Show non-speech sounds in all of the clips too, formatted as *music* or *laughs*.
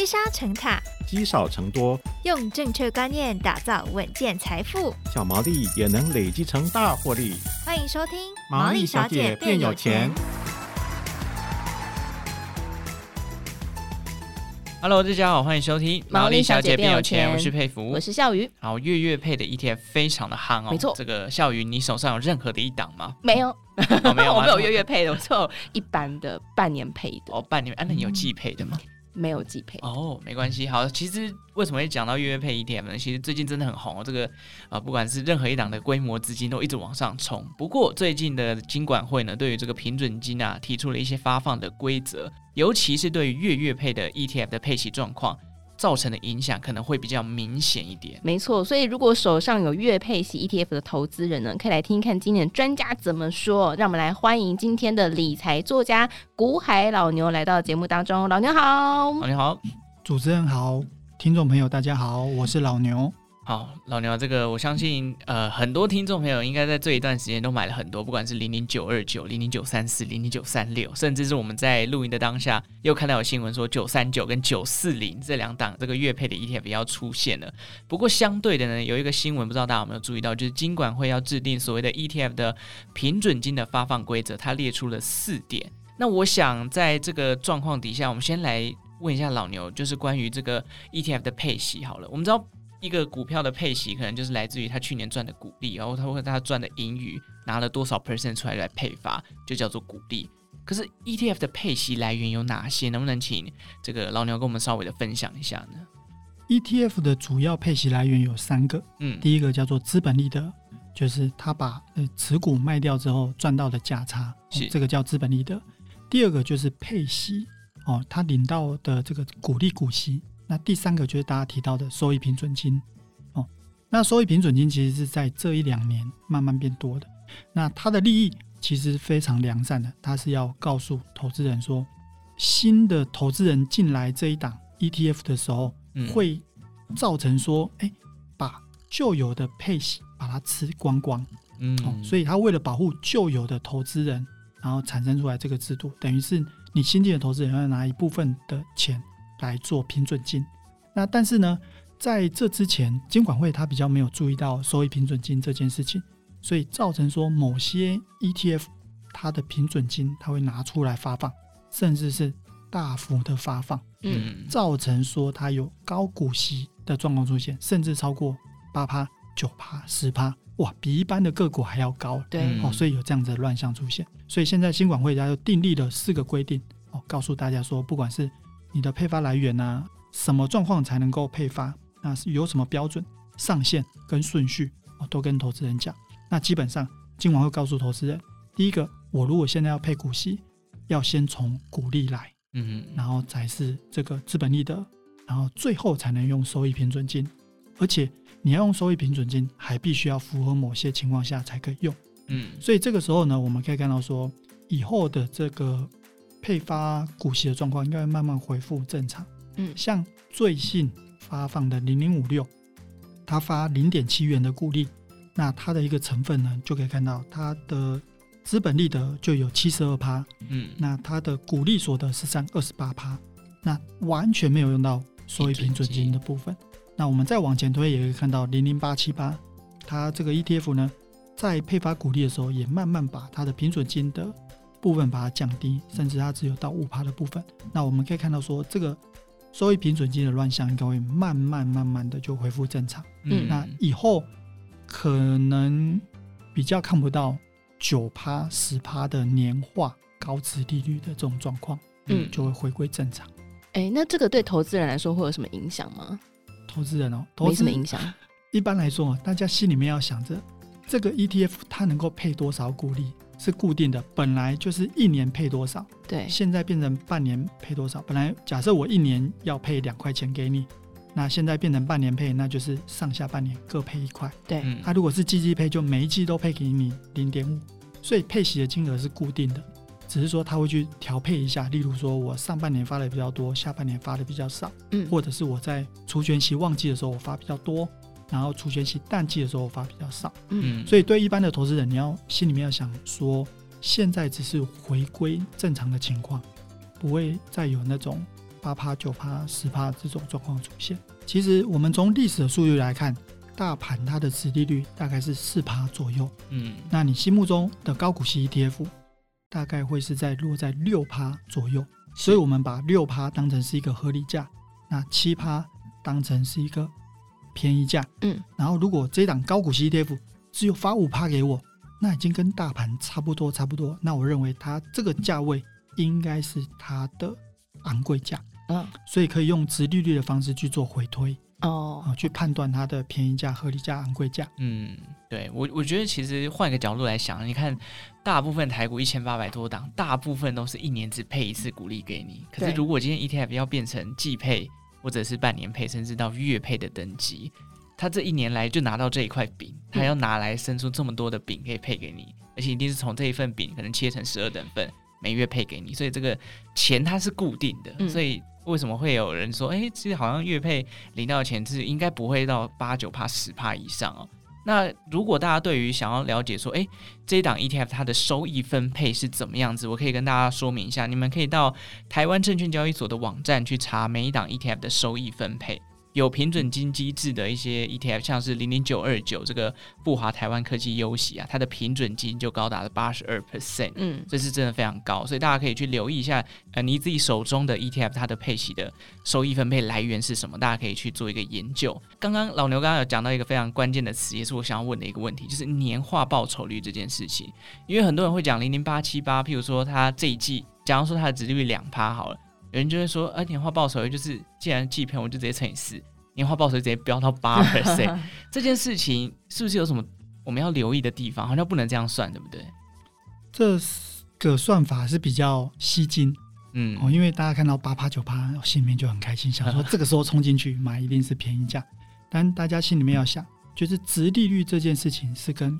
积沙成塔，积少成多，用正确观念打造稳健财富，小毛利也能累积成大获利。欢迎收听《毛利小姐变有钱》。Hello，大家好，欢迎收听《毛利小姐变有钱》，我是佩服，我是孝瑜。然后月月配的 ETF 非常的夯哦，没错。这个笑鱼，你手上有任何的一档吗？没有，哦、没有，*laughs* 我没有月月配的，我只有一般的半年配的。哦，半年，啊，那你有季配的吗？嗯没有季配哦，没关系。好，其实为什么会讲到月月配 ETF 呢？其实最近真的很红哦，这个啊、不管是任何一档的规模资金都一直往上冲。不过最近的金管会呢，对于这个平准金啊，提出了一些发放的规则，尤其是对于月月配的 ETF 的配息状况。造成的影响可能会比较明显一点。没错，所以如果手上有月配息 ETF 的投资人呢，可以来听听看今年专家怎么说。让我们来欢迎今天的理财作家古海老牛来到节目当中。老牛好，老牛好，主持人好，听众朋友大家好，我是老牛。好，老牛，这个我相信，呃，很多听众朋友应该在这一段时间都买了很多，不管是零零九二九、零零九三四、零零九三六，甚至是我们在录音的当下又看到有新闻说九三九跟九四零这两档这个月配的 ETF 要出现了。不过相对的呢，有一个新闻不知道大家有没有注意到，就是金管会要制定所谓的 ETF 的平准金的发放规则，它列出了四点。那我想在这个状况底下，我们先来问一下老牛，就是关于这个 ETF 的配息好了，我们知道。一个股票的配息可能就是来自于他去年赚的股利，然后他会他赚的盈余拿了多少 percent 出来来配发，就叫做股利。可是 ETF 的配息来源有哪些？能不能请这个老牛跟我们稍微的分享一下呢？ETF 的主要配息来源有三个，嗯，第一个叫做资本利得，就是他把呃持股卖掉之后赚到的价差，是、哦、这个叫资本利得。第二个就是配息，哦，他领到的这个股利股息。那第三个就是大家提到的收益平准金哦。那收益平准金其实是在这一两年慢慢变多的。那它的利益其实非常良善的，它是要告诉投资人说，新的投资人进来这一档 ETF 的时候，会造成说，哎，把旧有的配息把它吃光光。嗯，哦，所以他为了保护旧有的投资人，然后产生出来这个制度，等于是你新进的投资人要拿一部分的钱。来做平准金，那但是呢，在这之前，监管会他比较没有注意到收益平准金这件事情，所以造成说某些 ETF 它的平准金它会拿出来发放，甚至是大幅的发放，嗯，造成说它有高股息的状况出现，甚至超过八趴、九趴、十趴，哇，比一般的个股还要高，对，哦，所以有这样子的乱象出现，所以现在金管会它就订立了四个规定，哦，告诉大家说，不管是你的配发来源啊，什么状况才能够配发？那是有什么标准、上限跟顺序？我都跟投资人讲。那基本上，今晚会告诉投资人：第一个，我如果现在要配股息，要先从股利来，嗯，然后才是这个资本利得，然后最后才能用收益平准金。而且你要用收益平准金，还必须要符合某些情况下才可以用，嗯。所以这个时候呢，我们可以看到说，以后的这个。配发股息的状况应该会慢慢恢复正常。嗯，像最新发放的零零五六，它发零点七元的股利，那它的一个成分呢，就可以看到它的资本利得就有七十二趴。嗯，那它的股利所得是占二十八趴，那完全没有用到收益平准金的部分。那我们再往前推，也可以看到零零八七八，它这个 ETF 呢，在配发股利的时候，也慢慢把它的平准金的。部分把它降低，甚至它只有到五趴的部分。那我们可以看到说，这个收益平准金的乱象应该会慢慢慢慢的就恢复正常。嗯，那以后可能比较看不到九趴十趴的年化高值利率的这种状况，嗯，就会回归正常。哎、欸，那这个对投资人来说会有什么影响吗？投资人哦，投资没什么影响。一般来说，大家心里面要想着这个 ETF 它能够配多少股利。是固定的，本来就是一年配多少，对，现在变成半年配多少。本来假设我一年要配两块钱给你，那现在变成半年配，那就是上下半年各配一块。对，它、啊、如果是季季配，就每一季都配给你零点五，所以配息的金额是固定的，只是说他会去调配一下，例如说我上半年发的比较多，下半年发的比较少，嗯，或者是我在除权息旺季的时候我发比较多。然后除权息淡季的时候发比较少，嗯，所以对一般的投资人，你要心里面要想说，现在只是回归正常的情况，不会再有那种八趴、九趴、十趴这种状况出现。其实我们从历史的数据来看，大盘它的殖利率大概是四趴左右。嗯，那你心目中的高股息 ETF 大概会是在落在六趴左右。所以我们把六趴当成是一个合理价，那七趴当成是一个便宜价。嗯，然后如果这档高股息 ETF 只有发五趴给我，那已经跟大盘差不多，差不多。那我认为它这个价位应该是它的昂贵价。嗯，所以可以用殖利率的方式去做回推。哦，去判断它的便宜价、合理价、昂贵价。嗯，对我，我觉得其实换一个角度来想，你看，大部分台股一千八百多档，大部分都是一年只配一次股利给你。可是如果今天 ETF 要变成季配，或者是半年配，甚至到月配的等级，他这一年来就拿到这一块饼，他要拿来生出这么多的饼可以配给你，而且一定是从这一份饼可能切成十二等份，每月配给你，所以这个钱它是固定的，所以。为什么会有人说，哎，其实好像月配领到的钱是应该不会到八九趴十趴以上哦？那如果大家对于想要了解说，诶，这一档 ETF 它的收益分配是怎么样子，我可以跟大家说明一下。你们可以到台湾证券交易所的网站去查每一档 ETF 的收益分配。有平准金机制的一些 ETF，像是零零九二九这个富华台湾科技优息啊，它的平准金就高达了八十二 percent，嗯，这是真的非常高，所以大家可以去留意一下，呃，你自己手中的 ETF 它的配息的收益分配来源是什么，大家可以去做一个研究。刚刚老牛刚刚有讲到一个非常关键的词，也是我想要问的一个问题，就是年化报酬率这件事情，因为很多人会讲零零八七八，譬如说它这一季，假如说它的值利率两趴好了。有人就会说，哎、啊，年化报酬率就是，既然季票，我就直接乘以四，年化报酬率直接飙到八 *laughs* percent，这件事情是不是有什么我们要留意的地方？好像不能这样算，对不对？这个算法是比较吸睛，嗯，哦，因为大家看到八趴九趴，心里面就很开心，想说 *laughs* 这个时候冲进去买一定是便宜价。但大家心里面要想，就是值利率这件事情是跟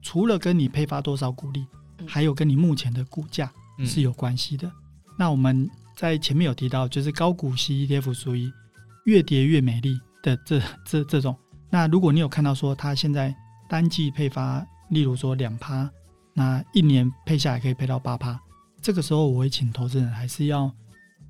除了跟你配发多少股利，还有跟你目前的股价是有关系的。嗯、那我们。在前面有提到，就是高股息 ETF 属于越跌越美丽的这这这种。那如果你有看到说它现在单季配发，例如说两趴，那一年配下来可以配到八趴，这个时候我会请投资人还是要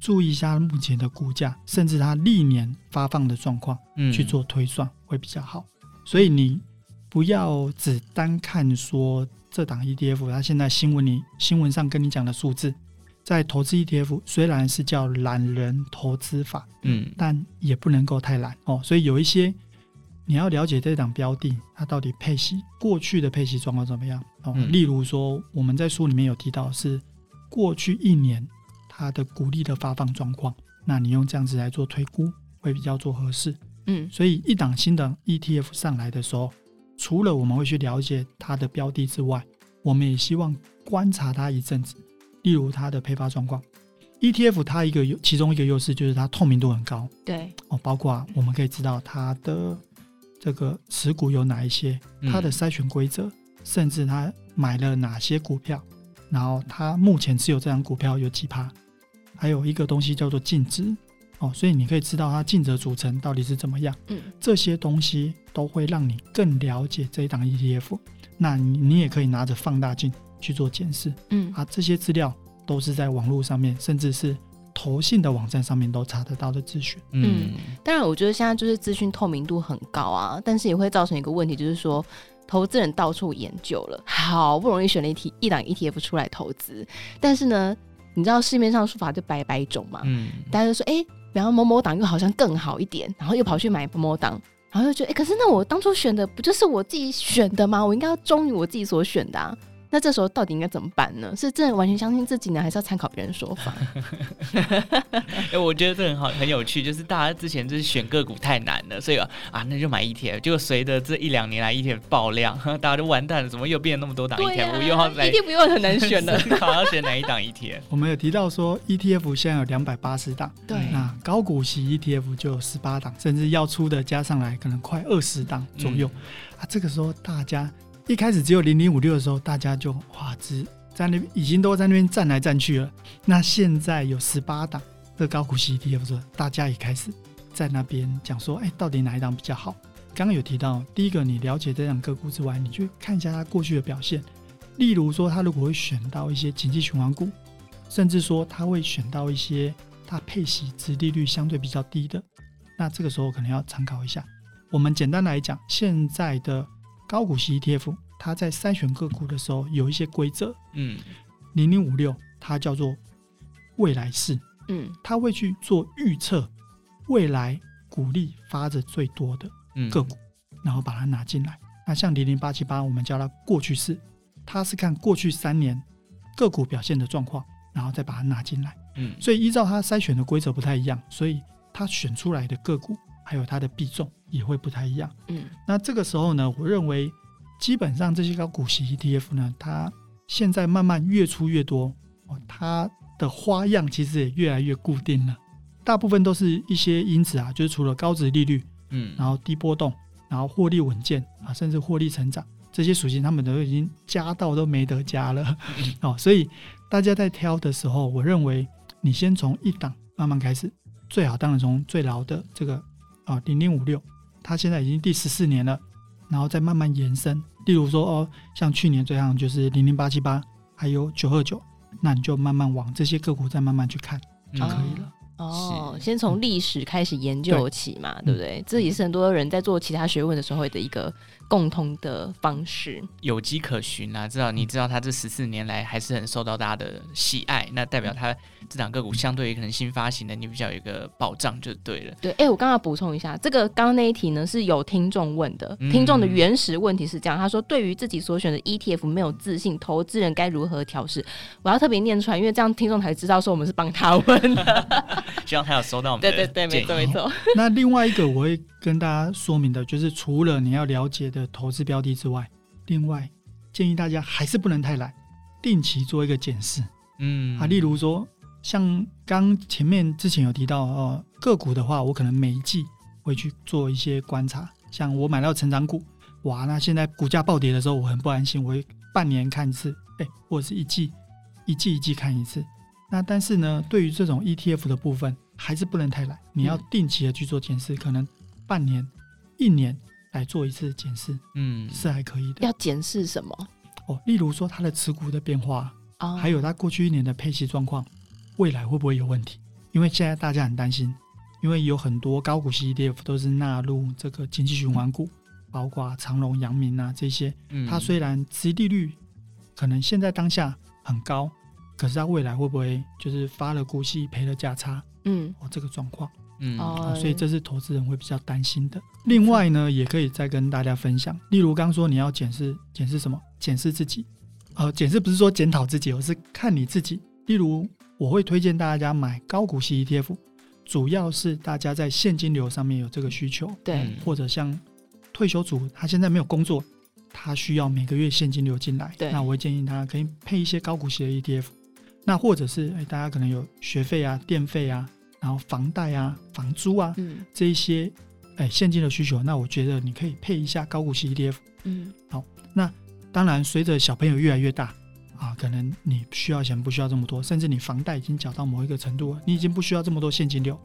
注意一下目前的股价，甚至它历年发放的状况，嗯去做推算会比较好。所以你不要只单看说这档 ETF，它现在新闻里新闻上跟你讲的数字。在投资 ETF 虽然是叫懒人投资法，嗯，但也不能够太懒哦。所以有一些你要了解这档标的，它到底配息过去的配息状况怎么样哦。嗯、例如说，我们在书里面有提到是过去一年它的股利的发放状况，那你用这样子来做推估会比较做合适。嗯，所以一档新的 ETF 上来的时候，除了我们会去了解它的标的之外，我们也希望观察它一阵子。例如它的配发状况，ETF 它一个有其中一个优势就是它透明度很高，对。哦，包括啊我们可以知道它的这个持股有哪一些，它的筛选规则，甚至它买了哪些股票，然后它目前持有这张股票有几趴，还有一个东西叫做净值。哦，所以你可以知道它净值组成到底是怎么样，嗯，这些东西都会让你更了解这一档 ETF，那你你也可以拿着放大镜。去做检视，嗯啊，这些资料都是在网络上面，甚至是投信的网站上面都查得到的资讯。嗯，当然，我觉得现在就是资讯透明度很高啊，但是也会造成一个问题，就是说投资人到处研究了，好不容易选了一题一档 ETF 出来投资，但是呢，你知道市面上说法就百百种嘛，嗯，大家就说，哎、欸，然后某某档又好像更好一点，然后又跑去买某某档，然后又觉得，哎、欸，可是那我当初选的不就是我自己选的吗？我应该要忠于我自己所选的啊。那这时候到底应该怎么办呢？是真的完全相信自己呢，还是要参考别人说法？*laughs* 哎，我觉得这很好，很有趣。就是大家之前就是选个股太难了，所以啊，那就买 ETF。结果随着这一两年来 ETF 爆量，大家就完蛋了。怎么又变那么多档 ETF？啊、我又要来 ETF 又很难选了，*laughs* 好要选哪一档 ETF？我们有提到说 ETF 现在有两百八十档，对，那高股息 ETF 就有十八档，甚至要出的加上来可能快二十档左右、嗯、啊。这个时候大家。一开始只有零零五六的时候，大家就哇，只在那已经都在那边站来站去了。那现在有十八档的高股息 ETF，大家也开始在那边讲说，哎，到底哪一档比较好？刚刚有提到，第一个你了解这档个股之外，你去看一下它过去的表现。例如说，它如果会选到一些景气循环股，甚至说它会选到一些它配息殖利率相对比较低的，那这个时候可能要参考一下。我们简单来讲，现在的高股息 ETF，它在筛选个股的时候有一些规则。嗯，零零五六它叫做未来式，嗯，它会去做预测未来股利发的最多的个股，嗯、然后把它拿进来。那像零零八七八，我们叫它过去式，它是看过去三年个股表现的状况，然后再把它拿进来。嗯，所以依照它筛选的规则不太一样，所以它选出来的个股还有它的比重。也会不太一样。嗯，那这个时候呢，我认为基本上这些高股息 ETF 呢，它现在慢慢越出越多，哦，它的花样其实也越来越固定了。大部分都是一些因子啊，就是除了高值利率，嗯，然后低波动，然后获利稳健啊，甚至获利成长这些属性，他们都已经加到都没得加了。*laughs* 哦，所以大家在挑的时候，我认为你先从一档慢慢开始，最好当然从最老的这个啊零零五六。它现在已经第十四年了，然后再慢慢延伸。例如说，哦，像去年这样就是零零八七八，还有九二九，那你就慢慢往这些个股再慢慢去看就可以了。嗯哦，先从历史开始研究起嘛，对，对不对？嗯、这也是很多人在做其他学问的时候的一个共通的方式。有迹可循啊，至少你知道他这十四年来还是很受到大家的喜爱，那代表他这档个股相对于可能新发行的，你比较有一个保障就对了。对，哎，我刚刚补充一下，这个刚刚那一题呢是有听众问的，听众的原始问题是这样，他说对于自己所选的 ETF 没有自信，投资人该如何调试？我要特别念出来，因为这样听众才知道说我们是帮他问的。*laughs* 希望他有收到我们的对对对，没错没错。那另外一个我会跟大家说明的，就是除了你要了解的投资标的之外，另外建议大家还是不能太懒，定期做一个检视。嗯啊，例如说像刚前面之前有提到哦，个股的话，我可能每一季会去做一些观察。像我买到成长股，哇，那现在股价暴跌的时候，我很不安心，我会半年看一次，哎，或者是一季一季一季看一次。那但是呢，对于这种 ETF 的部分，还是不能太懒，你要定期的去做检视，嗯、可能半年、一年来做一次检视，嗯，是还可以的。要检视什么？哦，例如说它的持股的变化，哦、还有它过去一年的配息状况，未来会不会有问题？因为现在大家很担心，因为有很多高股息 ETF 都是纳入这个经济循环股，嗯、包括长隆、阳明啊这些，嗯、它虽然殖利率可能现在当下很高。可是它未来会不会就是发了股息赔了价差？嗯，哦，这个状况，嗯、哦，所以这是投资人会比较担心的。另外呢，也可以再跟大家分享，例如刚说你要检视检视什么？检视自己，呃，检视不是说检讨自己，而是看你自己。例如，我会推荐大家买高股息 ETF，主要是大家在现金流上面有这个需求，对，或者像退休族，他现在没有工作，他需要每个月现金流进来，对，那我会建议他可以配一些高股息的 ETF。那或者是哎，大家可能有学费啊、电费啊，然后房贷啊、房租啊，嗯，这一些哎现金的需求，那我觉得你可以配一下高股息 ETF，嗯，好，那当然随着小朋友越来越大啊，可能你需要钱不需要这么多，甚至你房贷已经缴到某一个程度了，你已经不需要这么多现金流，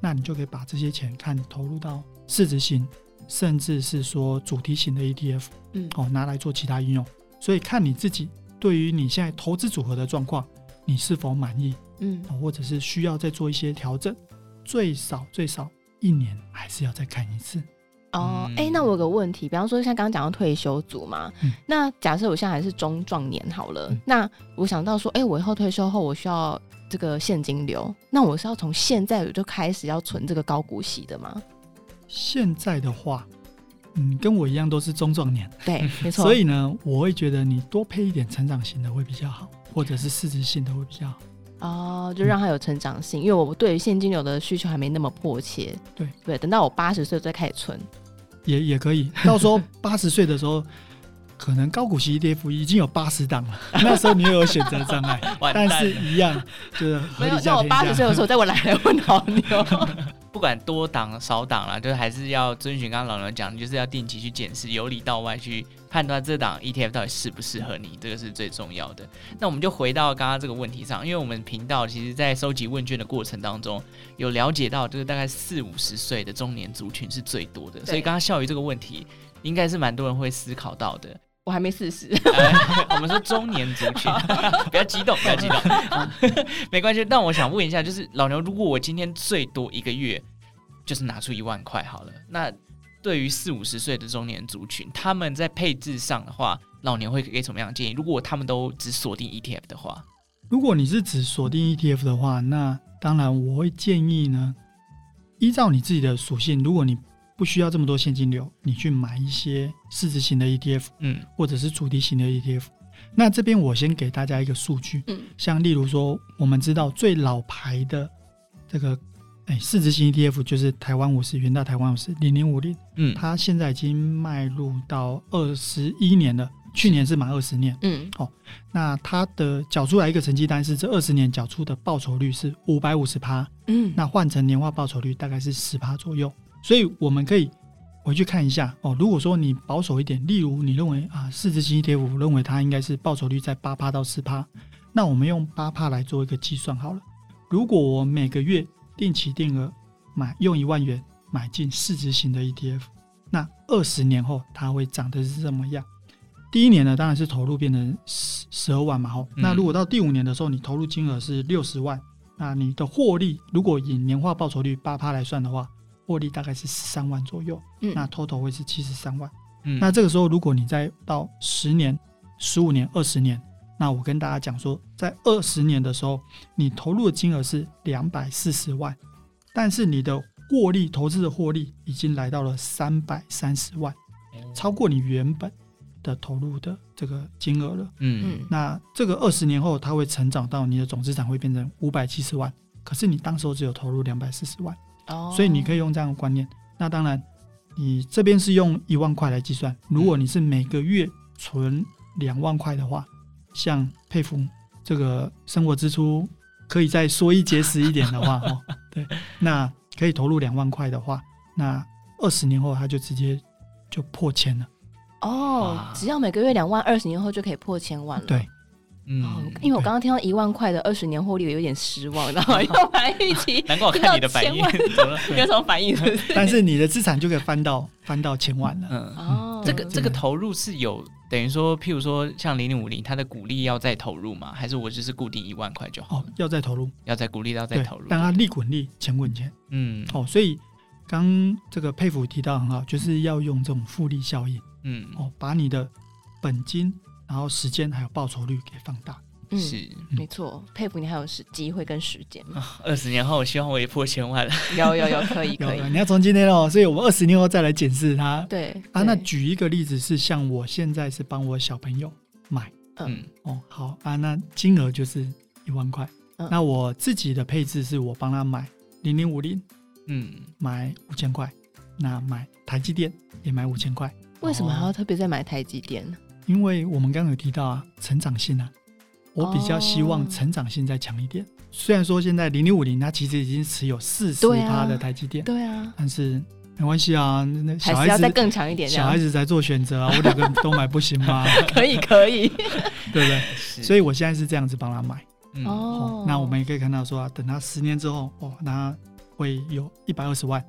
那你就可以把这些钱看投入到市值型，甚至是说主题型的 ETF，嗯，哦，拿来做其他应用，所以看你自己对于你现在投资组合的状况。你是否满意？嗯，或者是需要再做一些调整，最少最少一年还是要再看一次。哦，哎、欸，那我有个问题，比方说像刚刚讲到退休族嘛，嗯、那假设我现在还是中壮年好了，嗯、那我想到说，哎、欸，我以后退休后我需要这个现金流，那我是要从现在我就开始要存这个高股息的吗？现在的话，嗯，跟我一样都是中壮年，对，*laughs* 没错。所以呢，我会觉得你多配一点成长型的会比较好。或者是市值性的会比较好哦，就让它有成长性，嗯、因为我对于现金流的需求还没那么迫切。对对，等到我八十岁再开始存，也也可以。*laughs* 到时候八十岁的时候，可能高股息 ETF 已经有八十档了，*laughs* 那时候你又有选择障碍，但是一样就是合理价。像我八十岁的时候，再我来来问好你哦。不管多档少档啦，就是还是要遵循刚刚老刘讲的，就是要定期去检视，由里到外去判断这档 ETF 到底适不适合你，这个是最重要的。那我们就回到刚刚这个问题上，因为我们频道其实在收集问卷的过程当中，有了解到就是大概四五十岁的中年族群是最多的，所以刚刚笑于这个问题，应该是蛮多人会思考到的。我还没四十。*laughs* 我们说中年族群，*laughs* 不要激动，不要激动，*laughs* 没关系。但我想问一下，就是老牛，如果我今天最多一个月就是拿出一万块好了，那对于四五十岁的中年族群，他们在配置上的话，老牛会给什么样的建议？如果他们都只锁定 ETF 的话，如果你是只锁定 ETF 的话，那当然我会建议呢，依照你自己的属性，如果你不需要这么多现金流，你去买一些市值型的 ETF，嗯，或者是主题型的 ETF。那这边我先给大家一个数据，嗯，像例如说，我们知道最老牌的这个哎市值型 ETF 就是台湾五十元大台湾五十零零五零，嗯，它现在已经迈入到二十一年了，去年是满二十年，嗯，哦，那它的缴出来一个成绩单是这二十年缴出的报酬率是五百五十趴，嗯，那换成年化报酬率大概是十趴左右。所以我们可以回去看一下哦。如果说你保守一点，例如你认为啊，市值型 ETF，认为它应该是报酬率在八趴到十趴，那我们用八趴来做一个计算好了。如果我每个月定期定额买用一万元买进市值型的 ETF，那二十年后它会涨的是怎么样？第一年呢，当然是投入变成十十二万嘛，吼。那如果到第五年的时候，你投入金额是六十万，那你的获利如果以年化报酬率八趴来算的话，获利大概是十三万左右，嗯、那 total 会是七十三万。嗯，那这个时候，如果你再到十年、十五年、二十年，那我跟大家讲说，在二十年的时候，你投入的金额是两百四十万，但是你的获利投资的获利已经来到了三百三十万，超过你原本的投入的这个金额了。嗯嗯，那这个二十年后，它会成长到你的总资产会变成五百七十万，可是你当时候只有投入两百四十万。所以你可以用这样的观念。那当然，你这边是用一万块来计算。如果你是每个月存两万块的话，像佩服这个生活支出可以再缩衣节食一点的话，*laughs* 哦，对，那可以投入两万块的话，那二十年后他就直接就破千了。哦，只要每个月两万，二十年后就可以破千万了。对。嗯，因为我刚刚听到一万块的二十年获利，有点失望，然后又来预期。*laughs* 难怪我看你的反应，*laughs* *laughs* 没有什么反应？但是你的资产就可以翻到翻到千万了。嗯，哦，这个这个投入是有等于说，譬如说像零零五零，它的股利要再投入吗？还是我就是固定一万块就好？哦，要再投入，要再股利要再投入，但它利滚利，钱滚钱。嗯，哦，所以刚这个佩服提到很好，就是要用这种复利效应。嗯，哦，把你的本金，然后时间还有报酬率给放大。嗯，是没错，佩服你还有时机会跟时间吗？*laughs* 二十年后，我希望我也破千万了。有有有，可以 *laughs* 可以。你要从今天哦，所以我们二十年后再来检视它。对啊，那举一个例子是，像我现在是帮我小朋友买，嗯哦好啊，那金额就是一万块。嗯、那我自己的配置是我帮他买零零五零，嗯，买五千块。那买台积电也买五千块。为什么还要特别再买台积电呢？因为我们刚刚有提到啊，成长性啊。我比较希望成长性再强一点。虽然说现在零零五零它其实已经持有四十趴的台积电，对啊，但是没关系啊，那小孩子要再更强一点，小孩子在做选择啊，我两个都买不行吗？可 *laughs* 以可以，*laughs* 对不对？所以我现在是这样子帮他买。哦，那我们也可以看到说啊，等他十年之后，哦，那会有一百二十万。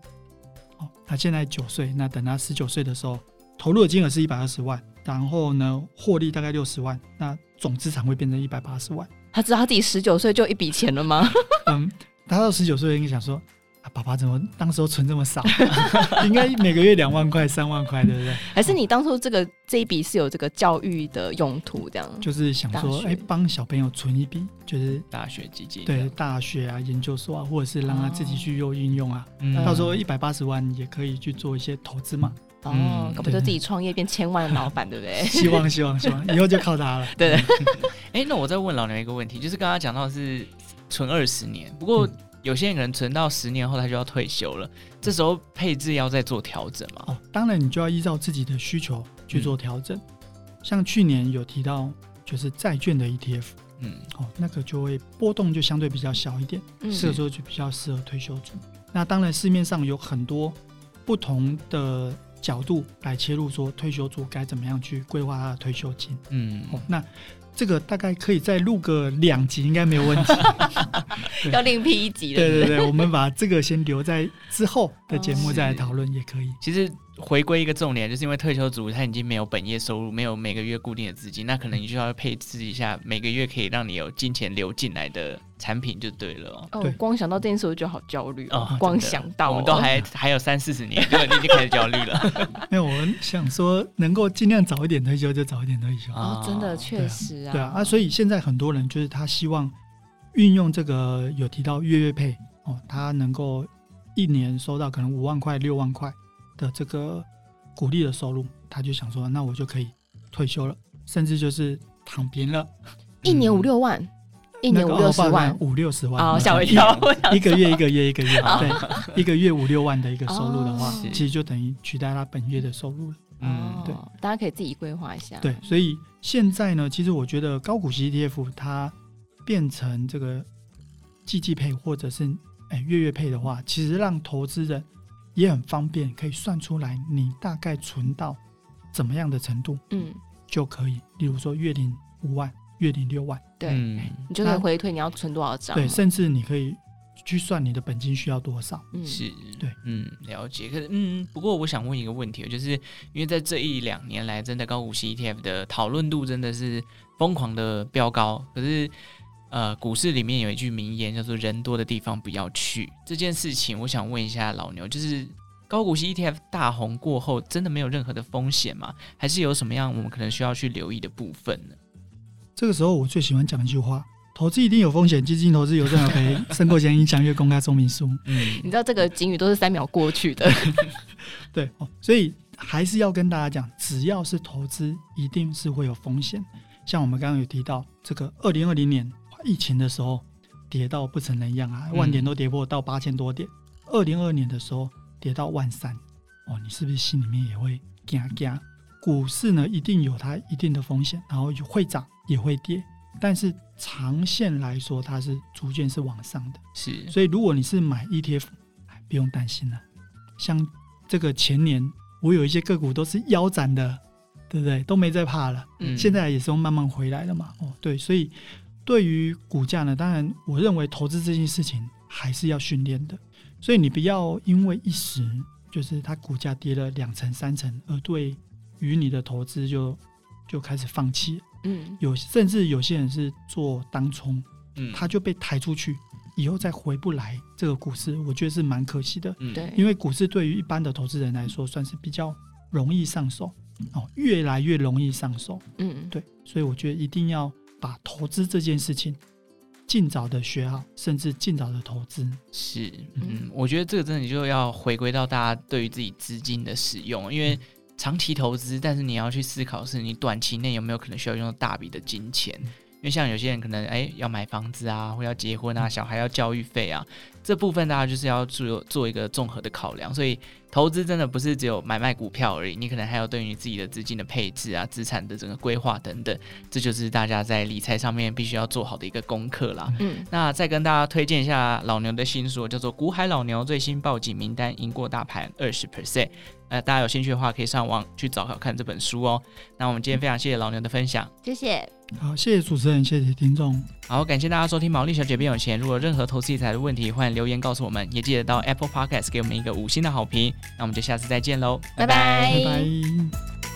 哦，他现在九岁，那等他十九岁的时候，投入的金额是一百二十万。然后呢，获利大概六十万，那总资产会变成一百八十万。他知道他自己十九岁就一笔钱了吗？*laughs* 嗯，他到十九岁应该想说，啊，爸爸怎么当时候存这么少？*laughs* 应该每个月两万块、三万块，对不对？还是你当初这个这一笔是有这个教育的用途，这样？就是想说，哎学，帮小朋友存一笔，就是大学基金，对，大学啊、研究所啊，或者是让他自己去用运用啊，哦、到时候一百八十万也可以去做一些投资嘛。哦，搞不就自己创业变千万的老板，对不对？*laughs* 希望希望希望，以后就靠他了。对 *laughs* 对。*laughs* 哎，那我再问老牛一个问题，就是刚刚讲到是存二十年，不过有些人可能存到十年后他就要退休了，这时候配置要再做调整嘛？哦，当然你就要依照自己的需求去做调整。像去年有提到就是债券的 ETF，嗯，哦，那个就会波动就相对比较小一点，适合说就比较适合退休族。那当然市面上有很多不同的。角度来切入，说退休族该怎么样去规划他的退休金？嗯，哦，那这个大概可以再录个两集，应该没有问题。*laughs* *laughs* 要另辟一集对对对，我们把这个先留在之后的节目再来讨论也可以。其实回归一个重点，就是因为退休族他已经没有本业收入，没有每个月固定的资金，那可能你就要配置一下每个月可以让你有金钱流进来的产品就对了。哦，光想到这件事我就好焦虑哦。光想到，我们都还还有三四十年，对，你已经开始焦虑了。*laughs* 没有，我想说能够尽量早一点退休就早一点退休。哦，真的确实啊。对啊，啊，所以现在很多人就是他希望运用这个有提到月月配哦，他能够一年收到可能五万块、六万块。的这个股利的收入，他就想说，那我就可以退休了，甚至就是躺平了。一年五六万，一年五六十万，五六十万哦，吓我一跳！一个月一个月一个月，对，一个月五六万的一个收入的话，其实就等于取代他本月的收入了。嗯，对，大家可以自己规划一下。对，所以现在呢，其实我觉得高股息 ETF 它变成这个季季配或者是哎月月配的话，其实让投资人。也很方便，可以算出来你大概存到怎么样的程度，嗯，就可以。例如说月领五万，月领六万，对，嗯、你就可以回退你要存多少张。对，甚至你可以去算你的本金需要多少。嗯，是，对，嗯，了解。可是，嗯，不过我想问一个问题，就是因为在这一两年来，真的高股息 ETF 的讨论度真的是疯狂的飙高，可是。呃，股市里面有一句名言叫做“人多的地方不要去”。这件事情，我想问一下老牛，就是高股息 ETF 大红过后，真的没有任何的风险吗？还是有什么样我们可能需要去留意的部分呢？这个时候，我最喜欢讲一句话：投资一定有风险，基金投资有赚有赔，申购前应详阅公开说明书。*laughs* 嗯，你知道这个警语都是三秒过去的。*laughs* *laughs* 对，所以还是要跟大家讲，只要是投资，一定是会有风险。像我们刚刚有提到，这个二零二零年。疫情的时候跌到不成人样啊，万点都跌破到八千多点。二零二二年的时候跌到万三，哦，你是不是心里面也会惊惊？股市呢，一定有它一定的风险，然后会涨也会跌，但是长线来说它是逐渐是往上的。是，所以如果你是买 ETF，不用担心了。像这个前年我有一些个股都是腰斩的，对不对？都没再怕了。嗯，现在也是慢慢回来了嘛。哦，对，所以。对于股价呢，当然，我认为投资这件事情还是要训练的，所以你不要因为一时就是它股价跌了两成三成，而对于你的投资就就开始放弃。嗯，有甚至有些人是做当冲，嗯，他就被抬出去，以后再回不来这个股市，我觉得是蛮可惜的。对，因为股市对于一般的投资人来说，算是比较容易上手哦，越来越容易上手。嗯，对，所以我觉得一定要。把投资这件事情尽早的学好，甚至尽早的投资。是，嗯，我觉得这个真的就要回归到大家对于自己资金的使用，因为长期投资，但是你要去思考是你短期内有没有可能需要用到大笔的金钱。因为像有些人可能哎要买房子啊，或要结婚啊，小孩要教育费啊，这部分大家就是要做做一个综合的考量。所以投资真的不是只有买卖股票而已，你可能还有对于自己的资金的配置啊、资产的整个规划等等，这就是大家在理财上面必须要做好的一个功课啦。嗯，那再跟大家推荐一下老牛的新书，叫做《股海老牛最新报警名单》，赢过大盘二十 percent。呃，大家有兴趣的话，可以上网去找找看这本书哦。那我们今天非常谢谢老牛的分享，谢谢。好，谢谢主持人，谢谢听众。好，感谢大家收听《毛利小姐变有钱》。如果有任何投资理财的问题，欢迎留言告诉我们，也记得到 Apple Podcast 给我们一个五星的好评。那我们就下次再见喽，拜拜，拜拜。